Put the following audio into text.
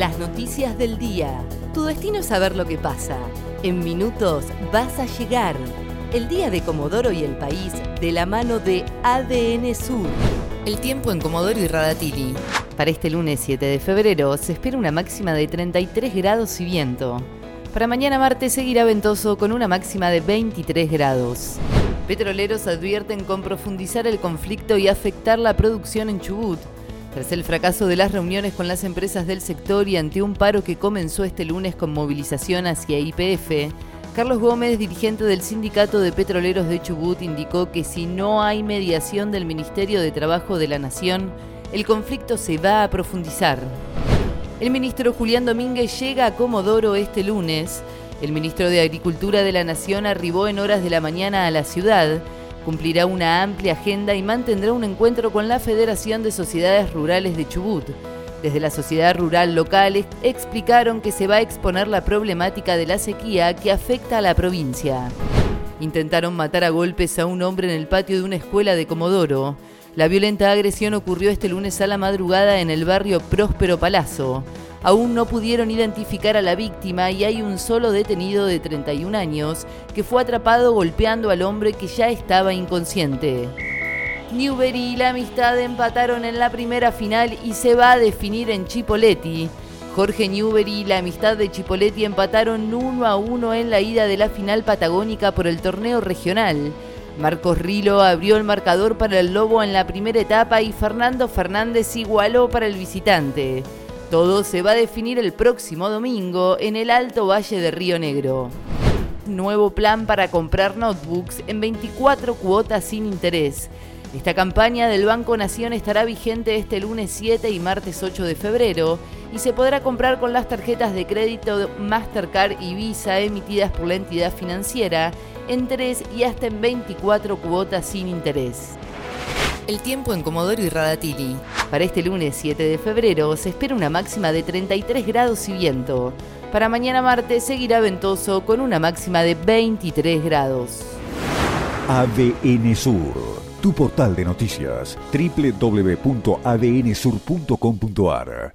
Las noticias del día. Tu destino es saber lo que pasa. En minutos vas a llegar. El día de Comodoro y el país de la mano de ADN Sur. El tiempo en Comodoro y Radatili. Para este lunes 7 de febrero se espera una máxima de 33 grados y viento. Para mañana martes seguirá ventoso con una máxima de 23 grados. Petroleros advierten con profundizar el conflicto y afectar la producción en Chubut. Tras el fracaso de las reuniones con las empresas del sector y ante un paro que comenzó este lunes con movilización hacia IPF, Carlos Gómez, dirigente del Sindicato de Petroleros de Chubut, indicó que si no hay mediación del Ministerio de Trabajo de la Nación, el conflicto se va a profundizar. El ministro Julián Domínguez llega a Comodoro este lunes. El ministro de Agricultura de la Nación arribó en horas de la mañana a la ciudad, cumplirá una amplia agenda y mantendrá un encuentro con la Federación de Sociedades Rurales de Chubut. Desde la sociedad rural local explicaron que se va a exponer la problemática de la sequía que afecta a la provincia. Intentaron matar a golpes a un hombre en el patio de una escuela de Comodoro. La violenta agresión ocurrió este lunes a la madrugada en el barrio Próspero Palazzo. Aún no pudieron identificar a la víctima y hay un solo detenido de 31 años que fue atrapado golpeando al hombre que ya estaba inconsciente. Newbery y la amistad empataron en la primera final y se va a definir en Chipoletti. Jorge Newbery y la amistad de Chipoletti empataron 1 a 1 en la ida de la final patagónica por el torneo regional. Marcos Rilo abrió el marcador para el Lobo en la primera etapa y Fernando Fernández igualó para el visitante. Todo se va a definir el próximo domingo en el Alto Valle de Río Negro. Nuevo plan para comprar notebooks en 24 cuotas sin interés. Esta campaña del Banco Nación estará vigente este lunes 7 y martes 8 de febrero y se podrá comprar con las tarjetas de crédito Mastercard y Visa emitidas por la entidad financiera en 3 y hasta en 24 cuotas sin interés. El tiempo en Comodoro y Radatili. Para este lunes 7 de febrero se espera una máxima de 33 grados y viento. Para mañana martes seguirá ventoso con una máxima de 23 grados. ADN Sur tu portal de noticias, www.adnsur.com.ar